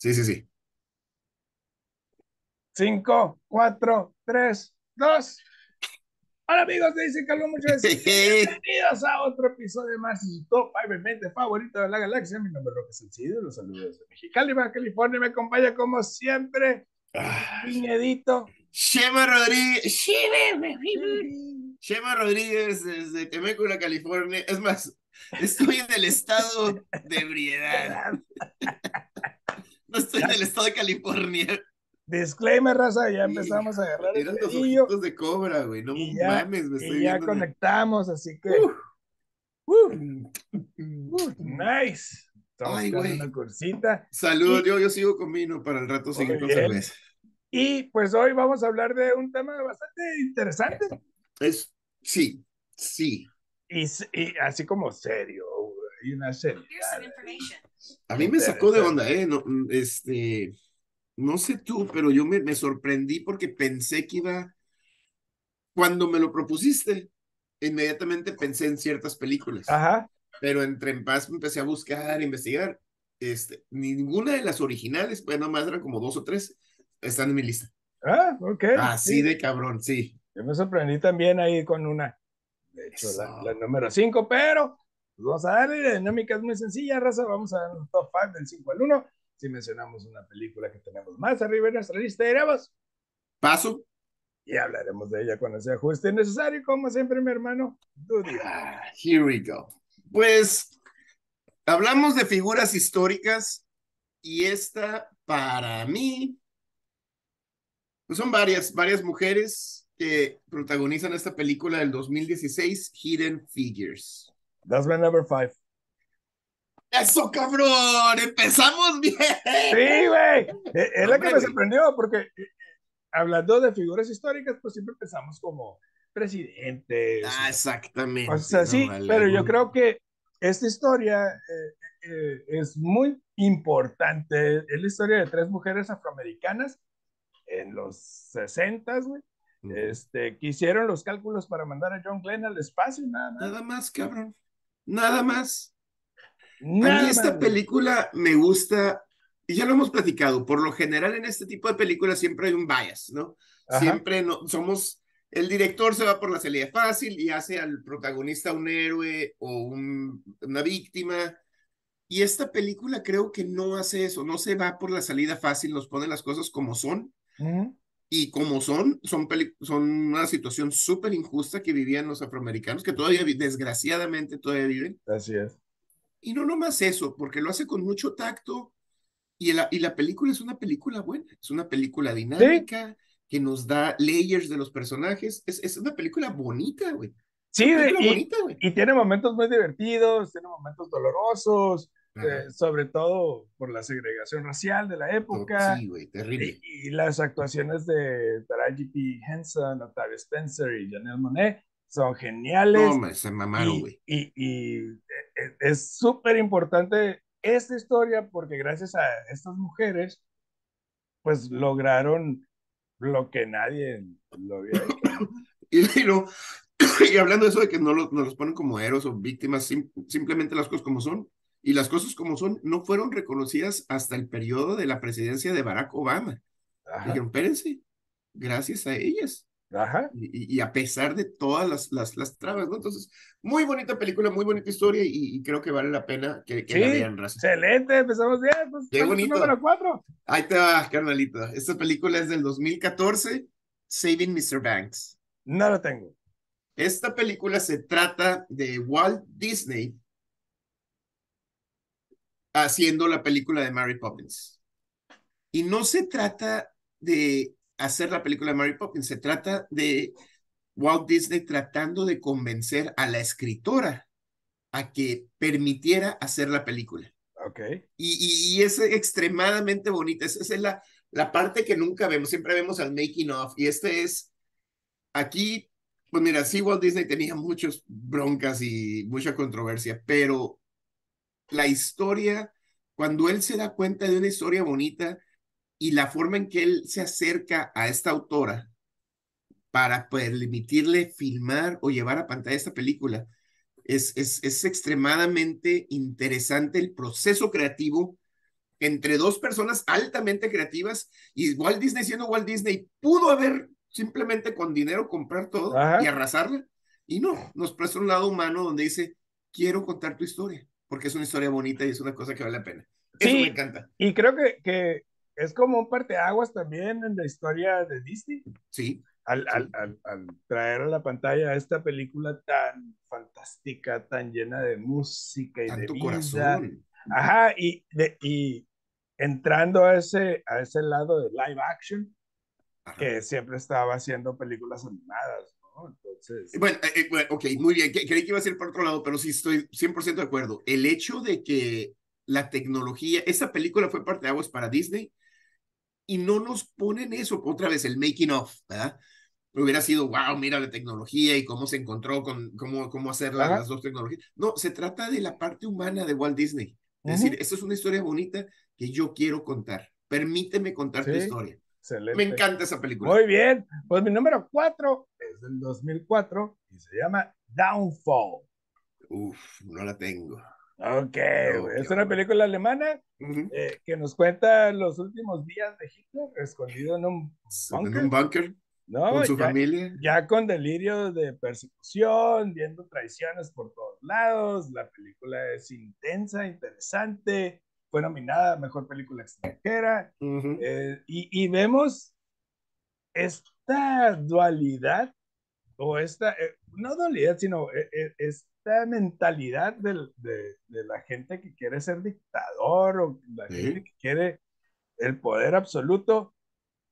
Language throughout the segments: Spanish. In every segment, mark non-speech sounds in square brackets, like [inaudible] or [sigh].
Sí, sí, sí. Cinco, cuatro, tres, dos. Hola amigos, te dicen Carlos muchas veces. [laughs] Bienvenidos a otro episodio más de su top 5 favorito de la galaxia. Mi nombre es Roque Sencillo, los saludos de Mexicali, Baja California. Me acompaña como siempre, Ah, Piñedito. Shema Rodríguez. Shema Rodríguez desde Temecula, California. Es más, estoy en el estado de ebriedad. [laughs] No estoy en el estado de California. Disclaimer, raza, ya empezamos a agarrar el Eran los de cobra, güey. No y ya, mames, me estoy y ya viendo. en el- conectamos, así que. Uh, uh, nice. Estamos Ay, güey. una cursita. Salud, yo, yo sigo con vino para el rato seguir con bien. cerveza. Y pues hoy vamos a hablar de un tema bastante interesante Es, sí, sí. y, así como serio. Y una serie. A mí me sacó de onda, ¿eh? No, mm, este, no sé tú, pero yo me, me sorprendí porque pensé que iba, cuando me lo propusiste, inmediatamente pensé en ciertas películas, Ajá. pero entre en paz me empecé a buscar, a investigar. Este, ninguna de las originales, bueno, más eran como dos o tres, están en mi lista. Ah, ok. Así sí. de cabrón, sí. Yo me sorprendí también ahí con una. De hecho, la, Eso. la número 5, pero pues vamos a darle. La dinámica es muy sencilla, raza. Vamos a dar un top 5 del 5 al 1. Si mencionamos una película que tenemos más arriba en nuestra lista, diremos Paso. y hablaremos de ella cuando sea justo y necesario. Como siempre, mi hermano. Ah, here we go. Pues hablamos de figuras históricas y esta para mí pues son varias, varias mujeres que protagonizan esta película del 2016, Hidden Figures. That's my number 5. ¡Eso, cabrón! ¡Empezamos bien! Sí, güey. Eh, Es la que me sorprendió porque eh, eh, hablando de figuras históricas, pues siempre pensamos como presidentes. Ah, exactamente. O sea, no, sí, vale, pero yo creo que esta historia eh, eh, es muy importante. Es la historia de tres mujeres afroamericanas en los 60, güey, este, que hicieron los cálculos para mandar a John Glenn al espacio, nada más. Nada más, cabrón. Nada más. A mí esta más, película me gusta, y ya lo hemos platicado, por lo general en este tipo de películas siempre hay un bias, ¿no? Ajá. Siempre no, somos, el director se va por la salida fácil y hace al protagonista un héroe o un- una víctima. Y esta película creo que no hace eso, no se va por la salida fácil, nos pone las cosas como son. Ujú. Y como son, son, son una situación súper injusta que vivían los afroamericanos, que todavía, desgraciadamente, todavía viven. Así es. Y no nomás eso, porque lo hace con mucho tacto y la, y la película es una película buena, es una película dinámica que nos da layers de los personajes, es, es una película bonita, güey. Sí, y, bonita, güey. y tiene momentos muy divertidos, tiene momentos dolorosos. Eh, sobre todo por la segregación racial de la época. Sí, güey, terrible. Y, y las actuaciones de Taraji P. Henson, Octavia Spencer y Janelle Monet son geniales. No, se mamaron, y, güey. y- y, eh, es súper importante esta historia porque gracias a estas mujeres, pues lograron lo que nadie lo había hecho. [coughs] Y, y lo- [coughs] y hablando de eso de que no, lo- no los ponen como héroes o víctimas, sim- simplemente las cosas como son. Y las cosas como son no fueron reconocidas hasta el periodo de la presidencia de Barack Obama. Ajá, Dijeron, espérense, gracias a ellas. ajá. Y, a pesar de todas las, las, las trabas, ¿no? Entonces, muy bonita película, muy bonita historia y, y creo que vale la pena que, que la vean, raza. excelente, empezamos bien. Pues, Qué ¿cuál es tu bonito. número cuatro. Ahí te va, carnalito. Esta película es del 2014, Saving Mr. Banks. No lo tengo. Esta película se trata de Walt Disney haciendo la película de Mary Poppins. Y no se trata de hacer la película de Mary Poppins, se trata de Walt Disney tratando de convencer a la escritora a que permitiera hacer la película. Ok. Y, y, y es extremadamente bonita. Esa es la, la parte que nunca vemos. Siempre vemos al making of. Y este es, aquí, pues mira, sí, Walt Disney tenía muchas broncas y mucha controversia, pero la historia, cuando él se da cuenta de una historia bonita y la forma en que él se acerca a esta autora para permitirle filmar o llevar a pantalla esta película, es, es, es extremadamente interesante el proceso creativo entre dos personas altamente creativas y Walt Disney siendo Walt Disney pudo haber simplemente con dinero comprar todo y arrasarla. Y no, nos presta un lado humano donde dice quiero contar tu historia porque es una historia bonita y es una cosa que vale la pena. Eso me encanta. Y creo que, que es como un parteaguas también en la historia de Disney. Sí. Al, Al, al, traer a la pantalla esta película tan fantástica, tan llena de música y de vida. corazón. Ajá, y, de, y entrando a ese, a ese lado de live action, que siempre estaba haciendo películas animadas, ¿no? Entonces... Bueno, eh, eh, bueno ok, muy bien, creí que iba a ser por otro lado, pero sí estoy 100% de acuerdo. El hecho de que la tecnología, esa película fue parte de aguas para Disney y no nos ponen eso, otra vez el making of, ¿verdad? Hubiera sido, wow, mira la tecnología y cómo se encontró con cómo, cómo hacer las dos tecnologías. No, se trata de la parte humana de Walt Disney. Es decir, esta es una historia bonita que yo quiero contar. Permíteme contar tu historia. Excelente. Me encanta esa película. Muy bien. Pues mi número cuatro es del 2004 y se llama Downfall. Uf, no la tengo. Ok, es una película alemana eh, que nos cuenta los últimos días de Hitler escondido en un bunker. En un bunker ¿no? Con su familia. Ya con delirio de persecución, viendo traiciones por todos lados. La película es intensa, interesante. Fue nominada a Mejor Película Extranjera. Eh, y, y, vemos esta dualidad, o esta, eh, no dualidad, sino eh, esta mentalidad de, de, de, la gente que quiere ser dictador o la gente que quiere el poder absoluto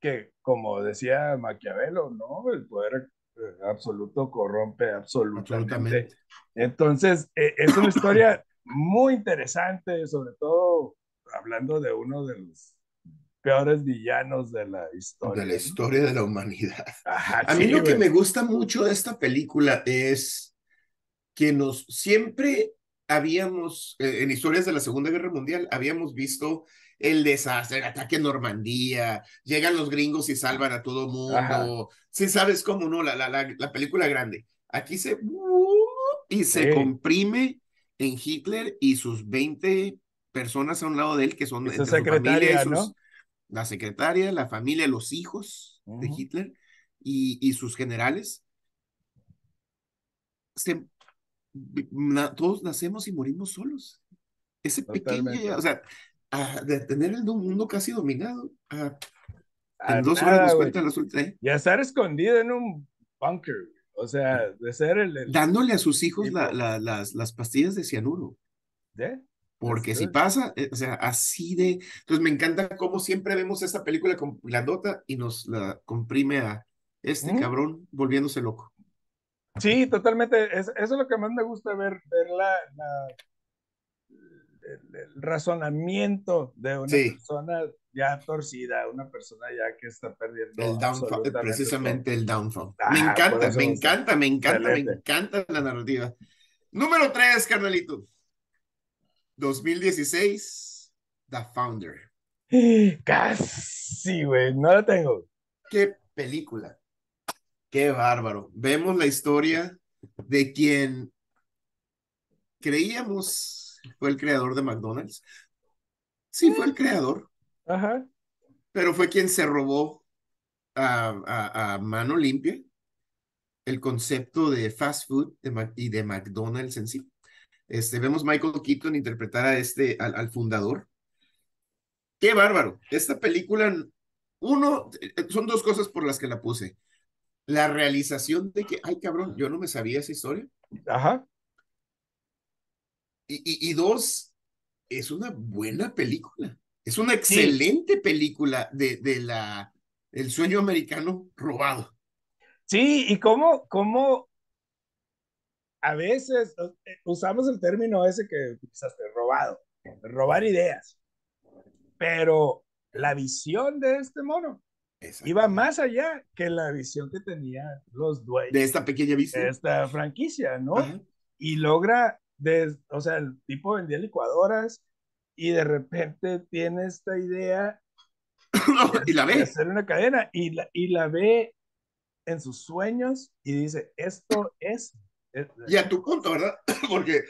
que, como decía Maquiavelo, ¿no? El poder eh, absoluto corrompe absolutamente. Entonces, e, es una historia muy interesante, sobre todo hablando de uno de los peores villanos de la historia. De la historia de la humanidad. a mí lo que me gusta mucho de esta película es que nos siempre habíamos, eh, en historias de la Segunda Guerra Mundial, habíamos visto el desastre, el ataque Normandía, llegan los gringos y salvan a todo mundo. Sí, sabes cómo, ¿no? La, la, la, película grande. Aquí se... Y se comprime en Hitler y sus 20 personas a un lado de él, que son su secretaria, ¿no? La secretaria, la familia, los hijos de Hitler y, y sus generales. Se, todos nacemos y morimos solos. Ese pequeño, o sea, de tener el mundo casi dominado. en dos horas nos cuentan las últimas. ¿eh? Y estar escondido en un bunker. O sea, de ser el. Dándole a sus hijos la, la, las, las pastillas de cianuro. ¿De? Porque si pasa, eh, o sea, así de. Entonces me encanta cómo siempre vemos esta película con la nota y nos la comprime a este cabrón volviéndose loco. Sí, totalmente. eso es lo que más me gusta ver, ver la, el, razonamiento de una persona ya torcida, una persona ya que está perdiendo. El downfall, precisamente el downfall. me encanta, me encanta, me encanta, me encanta la narrativa. Número tres, carnalito. 2016, The Founder. Casi, güey, no la tengo. Qué película. Qué bárbaro. Vemos la historia de quien creíamos fue el creador de McDonald's. Sí, fue el creador. Ajá. Pero fue quien se robó a, a, mano limpia el concepto de fast food y de McDonald's en sí. Este, vemos Michael Keaton interpretar a este, al, al fundador. Qué bárbaro. Esta película, uno, son dos cosas por las que la puse. La realización de que, ay cabrón, yo no me sabía esa historia. Ajá. Y, y, dos, es una buena película. Es una excelente película de, de la, el sueño americano robado. Sí, y cómo, cómo a veces eh, usamos el término ese que utilizaste, robado, robar ideas. Pero la visión de este mono iba más allá que la visión que tenían los dueños de esta pequeña visión. De esta franquicia, ¿no? Y logra o sea, el tipo vendía licuadoras y de repente tiene esta idea [coughs] y la ve. de hacer una cadena y la, y la ve en sus sueños y dice, esto es... Y a tu punto, ¿verdad? [coughs] Porque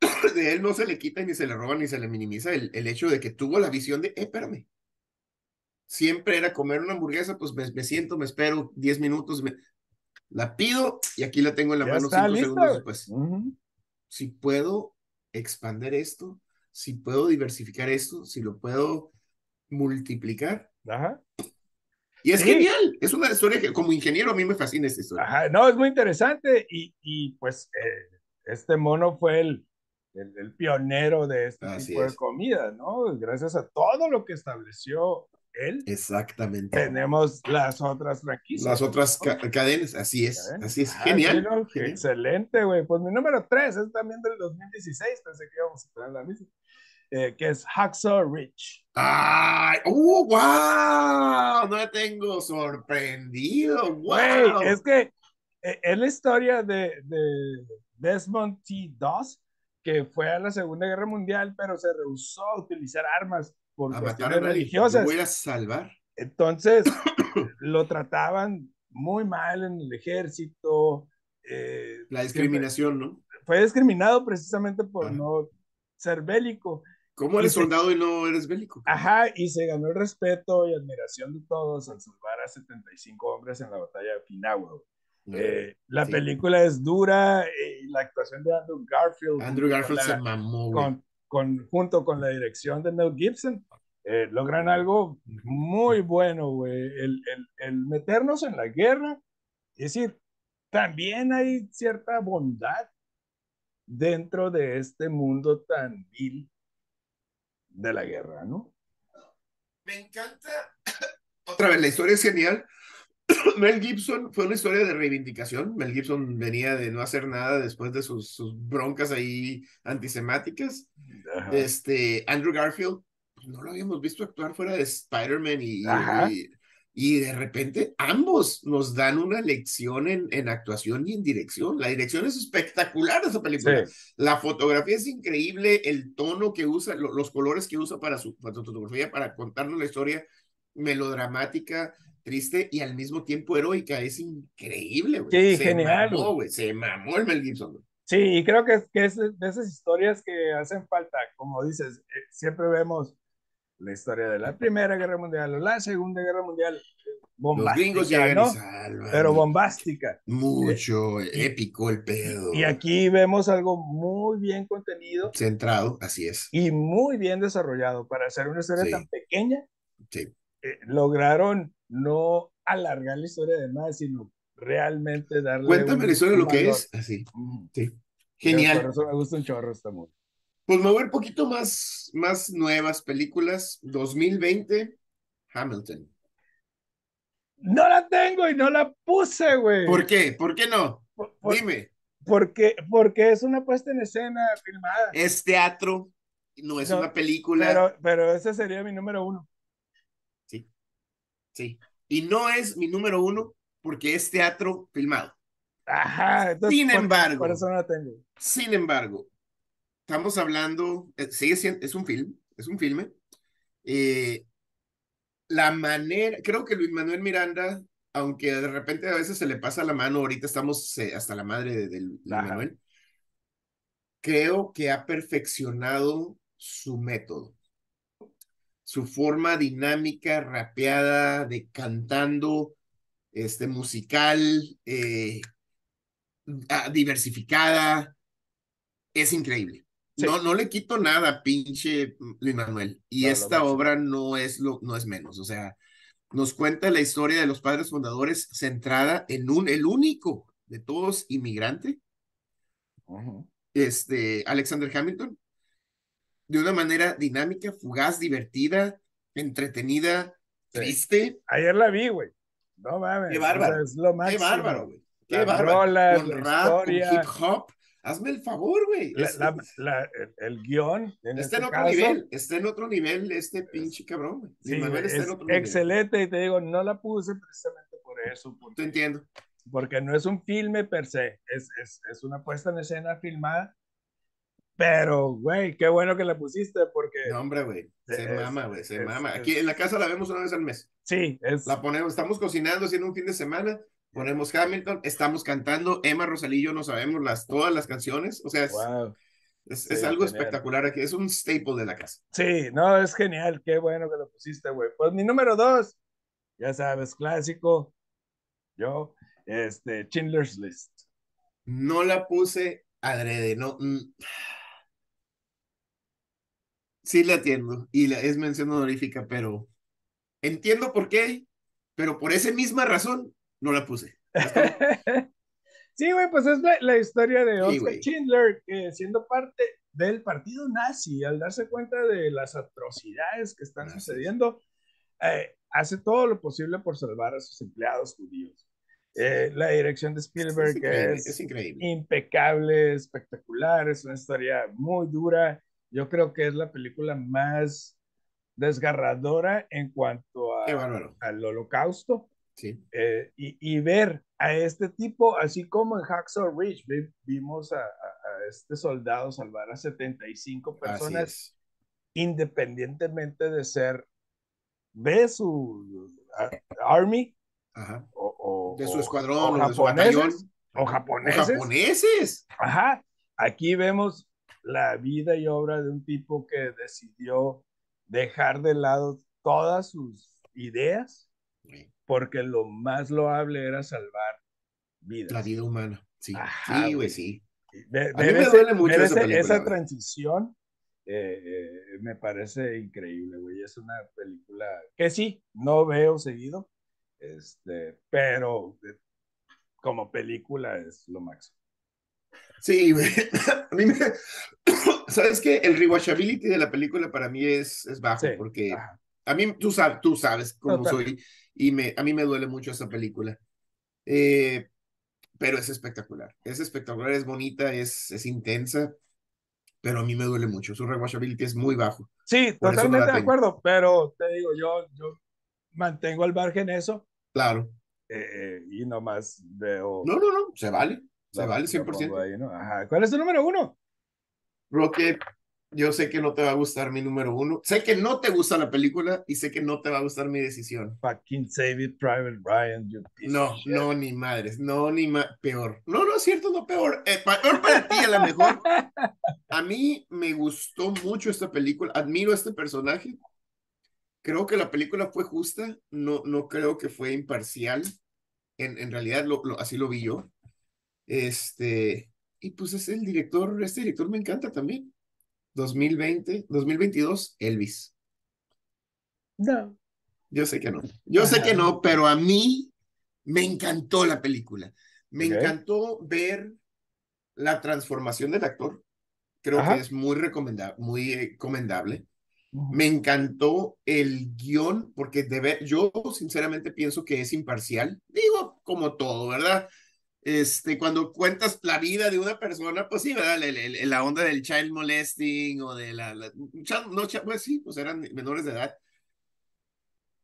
[coughs] de él no se le quita ni se le roba ni se le minimiza el, el hecho de que tuvo la visión de, eh, espérame. Siempre era comer una hamburguesa, pues me, me siento, me espero 10 minutos, me, la pido y aquí la tengo en la Ya mano está 5 lista, segundos después. Ujú. Si puedo expander esto, si puedo diversificar esto, si lo puedo multiplicar. Ajá. Y es Sí. genial, es una historia que como ingeniero a mí me fascina esta historia. Ajá, no, es muy interesante y, y pues eh, este mono fue el, el, el pionero de este Así tipo de es. comida, ¿no? Gracias a todo lo que estableció él, Exactamente. tenemos las otras franquicias. Las otras ca- cadenas, así es, así es, Ah, genial. genial. Excelente, güey. Pues mi número 3 es también del 2016, pensé que íbamos a tener la misma, eh, que es Hacksaw Ridge. ¡Ay! ¡Uh, wow! No tengo sorprendido. ¡Wow! Güey, es que eh, es la historia de, de Desmond T. Doss, que fue a la Segunda Guerra Mundial, pero se rehusó a utilizar armas por a matar cuestiones religiosas. Voy a salvar. Entonces, [coughs] lo trataban muy mal en el ejército. eh, La discriminación, ¿no? fue discriminado precisamente por Ajá. no ser bélico. ¿Cómo eres se- soldado y no eres bélico? Ajá, y se ganó el respeto y admiración de todos al salvar a 75 hombres en la batalla de Okinawa. güey. Eh, la Sí. película es dura y la actuación de Andrew Garfield, Andrew Garfield la- se mamó, con, con- junto con la dirección de Mel Gibson, eh, logran algo muy bueno, güey. El, el, el meternos en la guerra, es decir, también hay cierta bondad dentro de este mundo tan vil de la guerra, ¿no? Me encanta. Otra vez, la historia es genial. [clears throat] Mel Gibson fue una historia de reivindicación. Mel Gibson venía de no hacer nada después de sus, sus broncas ahí antisemáticas. Ajá. Este, Andrew Garfield, pues, no lo habíamos visto actuar fuera de Spider-Man y, y de repente ambos nos dan una lección en, en actuación y en dirección. La dirección es espectacular de esa película. Sí. La fotografía es increíble, el tono que usa, lo- los colores que usa para su, para su fotografía, para contarnos la historia melodramática, triste y al mismo tiempo heroica, es increíble, güey. Sí, se genial, Mamó, güey. Se mamó el Mel Gibson. güey. Sí, y creo que, que es de esas historias que hacen falta, como dices, eh, siempre vemos la historia de la Primera Guerra Mundial o la Segunda Guerra Mundial, eh, Los bombástica, llegan ¿no? y salvan. Pero bombástica. Mucho, épico el pedo. Y aquí vemos algo muy bien contenido Centrado, así es. y muy bien desarrollado para hacer una historia Sí. tan pequeña. Sí. eh, lograron no alargar la historia de más, sino realmente darle. Cuéntame la historia de lo que es. Así. Mm. Sí. Por Genial. eso me gusta un chorro esta movie. Pues me voy un poquito más, más nuevas películas. 2020, Hamilton. No la tengo y no la puse, güey. ¿Por qué? ¿Por qué no? Por- por- Dime. porque, porque es una puesta en escena filmada. Es teatro, no es No, una película. Pero, pero ese sería mi número uno. Sí. Y no es mi número uno porque es teatro filmado. Ajá. Entonces, Sin por- embargo. Por eso no la tengo. Sin embargo, estamos hablando, eh, sigue siendo, es un film, es un filme. Eh, la manera, creo que Luis Manuel Miranda, aunque de repente a veces se le pasa la mano, ahorita estamos eh, hasta la madre de, de Luis Ajá. Manuel, creo que ha perfeccionado su método, su forma dinámica, rapeada, de cantando, este, musical, eh, ah, diversificada, es increíble. Sí. No, no le quito nada, pinche Luis Manuel. Y No, esta obra no es lo, no es menos. O sea, nos cuenta la historia de los padres fundadores centrada en un, el único de todos inmigrante, Ujú. este, Alexander Hamilton, de una manera dinámica, fugaz, divertida, entretenida, Sí. triste. Ayer la vi, güey. No mames. Qué bárbaro. es lo Qué bárbaro, güey. Qué bárbaro. rolas, con rap, con hip hop. Hazme el favor, güey. La- Es- la- la- el, el guion. En Está en este otro caso, nivel, está en otro nivel este pinche cabrón, güey. Sí, está en es otro nivel. excelente y te digo, no la puse precisamente por eso, Te porque, entiendo. porque no es un filme per se, es, es, es una puesta en escena filmada, pero, güey, qué bueno que la pusiste porque No, hombre, güey. Se Es- mama, güey, se es- mama. es- Aquí en la casa la vemos una vez al mes. sí, es, La ponemos, estamos cocinando, haciendo un fin de semana, ponemos Hamilton, estamos cantando, Emma Rosalillo no sabemos las, todas las canciones, o sea, es, wow. Es, Sí, es algo genial. espectacular aquí, es un staple de la casa. Sí, no, es genial, qué bueno que lo pusiste, güey. Pues mi número dos, ya sabes, clásico, yo, este, Schindler's List. No la puse adrede, no. mm. Sí la entiendo y la, es mención honorífica, pero entiendo por qué, pero por esa misma razón no la puse. [laughs] Sí, güey, pues es la, la historia de Sí, Oscar güey. Schindler, que siendo parte del partido nazi, al darse cuenta de las atrocidades que están Gracias. sucediendo, eh, hace todo lo posible por salvar a sus empleados judíos. Eh, la dirección de Es Spielberg increíble, es, es increíble. impecable, espectacular, es una historia muy dura. Yo creo que es la película más desgarradora en cuanto a- al holocausto. Sí, Eh, y, y ver a este tipo, así como en Hacksaw Ridge, vi- vimos a, a- a este soldado salvar a 75 así personas independientemente de ser de su a- army Ajá. o, o- De su escuadrón o o, de su japoneses, batallón. o O japoneses. japoneses. Ajá, aquí vemos la vida y obra de un tipo que decidió dejar de lado todas sus ideas porque lo más loable era salvar vidas. La vida humana. Sí, Ajá, sí, güey. sí. Ver, A mí me ese- duele mucho esa película, esa transición eh, eh, me parece increíble, güey. Es una película que sí, no veo seguido, este, pero eh, como película es lo máximo. Sí, güey. [laughs] A mí me... [coughs] ¿Sabes qué? El rewatchability de la película para mí es, es bajo, Sí, porque ajá. A mí, tú sabes, tú sabes cómo Total. soy, y me, a mí me duele mucho esta película. Eh, pero es espectacular. Es espectacular, es bonita, es, es intensa, pero a mí me duele mucho. Su rewatchability es muy bajo. Sí, Por no totalmente la de acuerdo, pero te digo, yo, yo mantengo al margen eso Claro. eh, y nomás veo. No, no, no, se vale. Se vale lo pongo 100%. ahí, ¿no? Ajá. ¿Cuál es tu número uno? Roque, yo sé que no te va a gustar mi número uno. Sé que no te gusta la película y sé que no te va a gustar mi decisión. Fucking Save It, Private Ryan. No, no, ni madres, no, ni ma peor. No, no es cierto, no peor. Eh, peor para ti, a lo mejor. [laughs] A mí me gustó mucho esta película, admiro a este personaje. Creo que la película fue justa, no, no creo que fue imparcial. En, en realidad, lo, lo- así lo vi yo. Este, y pues es el director, este director me encanta también. 2020, 2022, Elvis. No. Yo sé que no. Yo sé que no, pero a mí me encantó la película. Me encantó ver la transformación del actor. Creo Ajá. que es muy recomendable, muy eh, recomendable. Me encantó el guion, porque de ver, yo sinceramente pienso que es imparcial. Digo, como todo, ¿verdad? Este, cuando cuentas la vida de una persona, pues sí, ¿verdad? La onda del child molesting o de la, la- no, pues sí, pues eran menores de edad.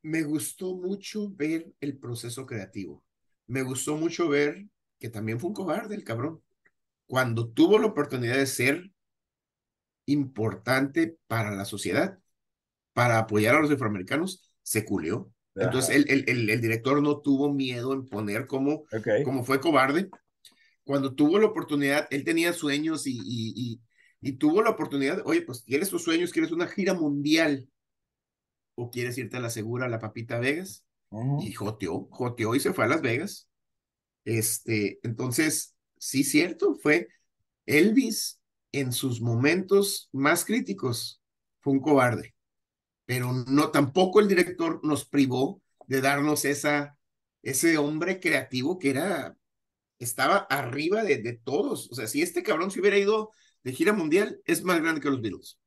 Me gustó mucho ver el proceso creativo. Me gustó mucho ver que también fue un cobarde el cabrón. Cuando tuvo la oportunidad de ser importante para la sociedad, para apoyar a los afroamericanos, se culió. Entonces el, el, el, director no tuvo miedo en poner como, como fue cobarde. Cuando tuvo la oportunidad, él tenía sueños y, y, y, y tuvo la oportunidad, oye, pues quieres tus sueños, quieres una gira mundial o quieres irte a la segura, a la papita Vegas y joteó, joteó y se fue a Las Vegas. Este, entonces, sí, cierto, fue Elvis en sus momentos más críticos, fue un cobarde, pero no, tampoco el director nos privó de darnos esa, ese hombre creativo que era, estaba arriba de, de todos. O sea, si este cabrón se hubiera ido de gira mundial, es más grande que los Beatles.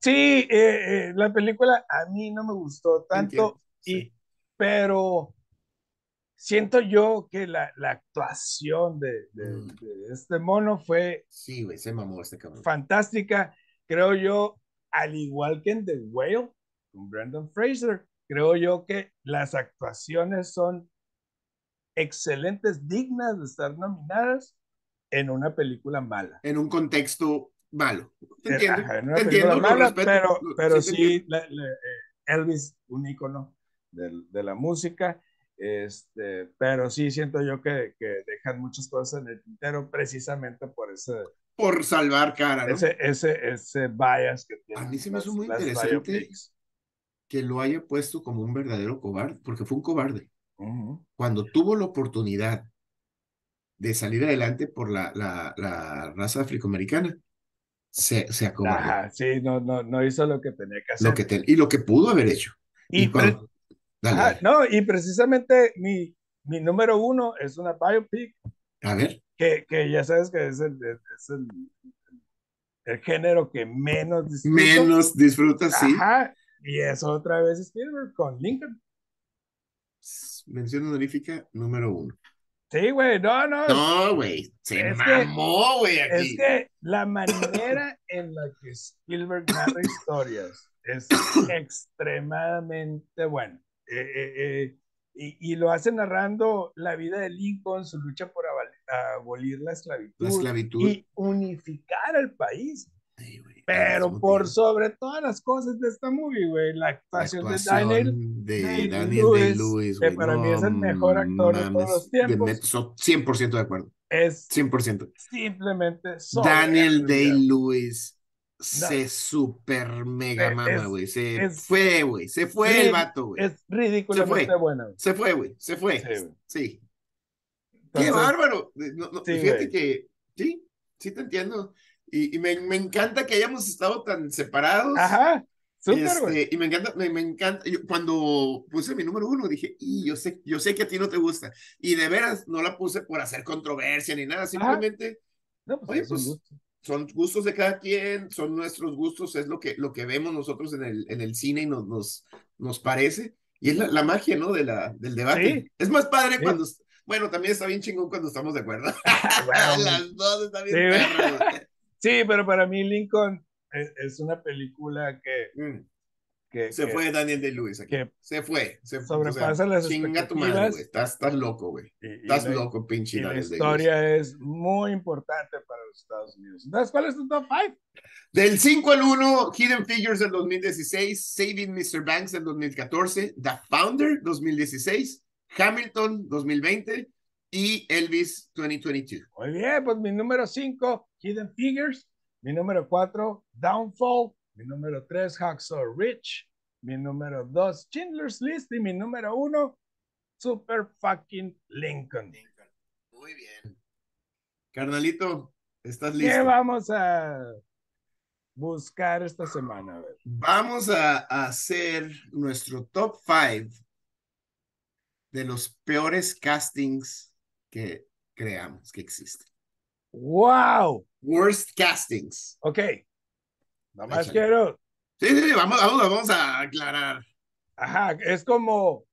Sí, eh, eh, la película a mí no me gustó tanto, y, pero siento yo que la, la actuación de, de- Mm. de este mono fue Sí, güey, se mamó este cabrón. fantástica. Creo yo, al igual que en The Whale, con Brandon Fraser, creo yo que las actuaciones son excelentes, dignas de estar nominadas en una película mala. En un contexto malo. Te entiendo, Ajá, en una te entiendo, mala, respeto, pero, pero sí, entiendo. la- la- eh, Elvis, un ícono del- de, la música, este, pero sí siento yo que, que dejan muchas cosas en el tintero precisamente por ese por salvar cara, ¿no? Ese, ese, ese bias que tiene. A mí se me hizo muy interesante que lo haya puesto como un verdadero cobarde, porque fue un cobarde. Cuando tuvo la oportunidad de salir adelante por la, la, la raza afroamericana, se, se acobardó. sí, no, no, no hizo lo que tenía que hacer. Lo que y lo que pudo haber hecho. Y, no, y precisamente mi, mi número uno es una biopic. A ver. Que, que ya sabes que es el, es el, el género que menos disfruta. Menos disfruta, sí. Ajá. Y es otra vez Spielberg con Lincoln. Mención honorífica número uno. Sí, güey, no, no. No, güey, se mamó, güey, aquí. Es que la manera en la que Spielberg narra historias es [coughs] extremadamente buena. Eh, eh, eh, y, y, lo hace narrando la vida de Lincoln, su lucha por abolir la esclavitud, la esclavitud. y unificar al país. Sí, pero por sobre todas las cosas de esta movie, güey, la actuación, de Daniel, de Daniel Day-Lewis, que para mí es el mejor actor de todos los tiempos. 100% de acuerdo. Es 100%. Simplemente Daniel Day-Lewis se super mega mama, güey. Se fue, güey. Se fue el vato, güey. Es ridículamente bueno. Se fue, güey. Se fue. Sí. Qué bárbaro. fíjate que sí, sí te entiendo. Y, me, me, encanta que hayamos estado tan separados. Ajá. este, y me encanta, me, me encanta. Yo, cuando puse mi número uno, dije, y yo sé, yo sé que a ti no te gusta. Y de veras, no la puse por hacer controversia ni nada. Simplemente, no, pues, oye, pues, son gustos de cada quien, son nuestros gustos, es lo que, lo que vemos nosotros en el, en el cine y nos, nos, nos parece. Y es la, la magia, ¿no? De la, del debate. Es más padre cuando. Bueno, también está bien chingón cuando estamos de acuerdo. [laughs] [laughs] Las dos están bien Sí, pero para mí Lincoln es, una película que, mm. que se fue Daniel de Lewis aquí. se fue. Se, sobrepasa o las Chinga tu madre, güey. Estás, estás, loco, güey. Estás loco, pinche La historia es muy importante para los Estados Unidos. Entonces, ¿cuál es tu top 5? Del 5 al 1, Hidden Figures del 2016, Saving Mr. Banks del 2014, The Founder 2016, Hamilton 2020 y Elvis 2022. Muy bien, pues mi número 5 Hidden Figures, mi número 4, Downfall, mi número 3, Hacksaw Rich, mi número 2, Schindler's List y mi número 1, Super Fucking Lincoln. Muy bien. Carnalito, ¿estás listo? ¿Qué vamos a buscar esta semana? Vamos a hacer nuestro top 5 de los peores castings que creamos que existen. ¡Wow! Worst castings. Ok. Nomás quiero. Sí, sí, vamos, vamos, vamos a aclarar. Ajá, es como,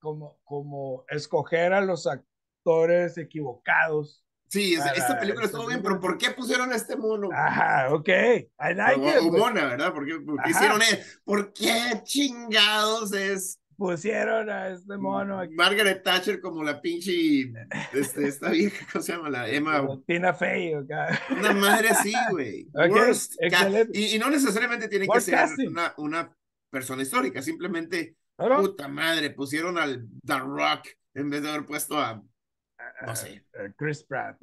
como, como escoger a los actores equivocados. Sí, esta película estuvo bien, pero ¿por qué pusieron a este mono? Ajá, ok. I like o, mona, ¿verdad? ¿Por qué, por qué hicieron eso? ¿Por qué chingados es pusieron a este mono aquí. Margaret Thatcher como la pinche, este, [laughs] esta vieja, ¿cómo se llama? La Emma. Tina Fey. Una madre así, güey. [laughs] y, y, no necesariamente tiene que ser una, una, persona histórica, simplemente, puta madre, pusieron al The Rock en vez de haber puesto a, no sé. Chris Pratt.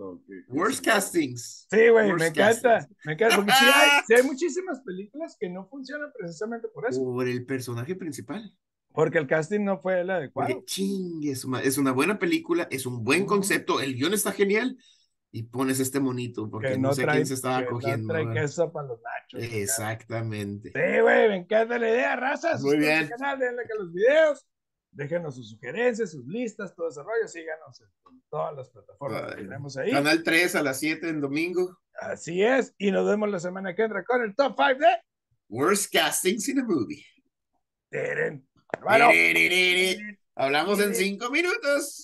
Worst castings. Sí, güey, me encanta. Me encanta, porque sí [laughs] hay, sí hay muchísimas películas que no funcionan precisamente por eso. Por el personaje principal. Porque el casting no fue el adecuado. Chingue, es una, buena película, es un buen concepto, el guion está genial y pones este monito porque no, sé quién se estaba cogiendo. No trae queso para los nachos. Exactamente. Sí, güey, me encanta la idea, razas. Muy bien. canal, denle que los videos, déjenos sus sugerencias, sus listas, todo ese rollo, síganos en todas las plataformas que tenemos ahí. Canal 3 a las 7 en domingo. Así es, y nos vemos la semana que entra con el top 5 de Worst Castings in a Movie. Teren. Hablamos en cinco minutos.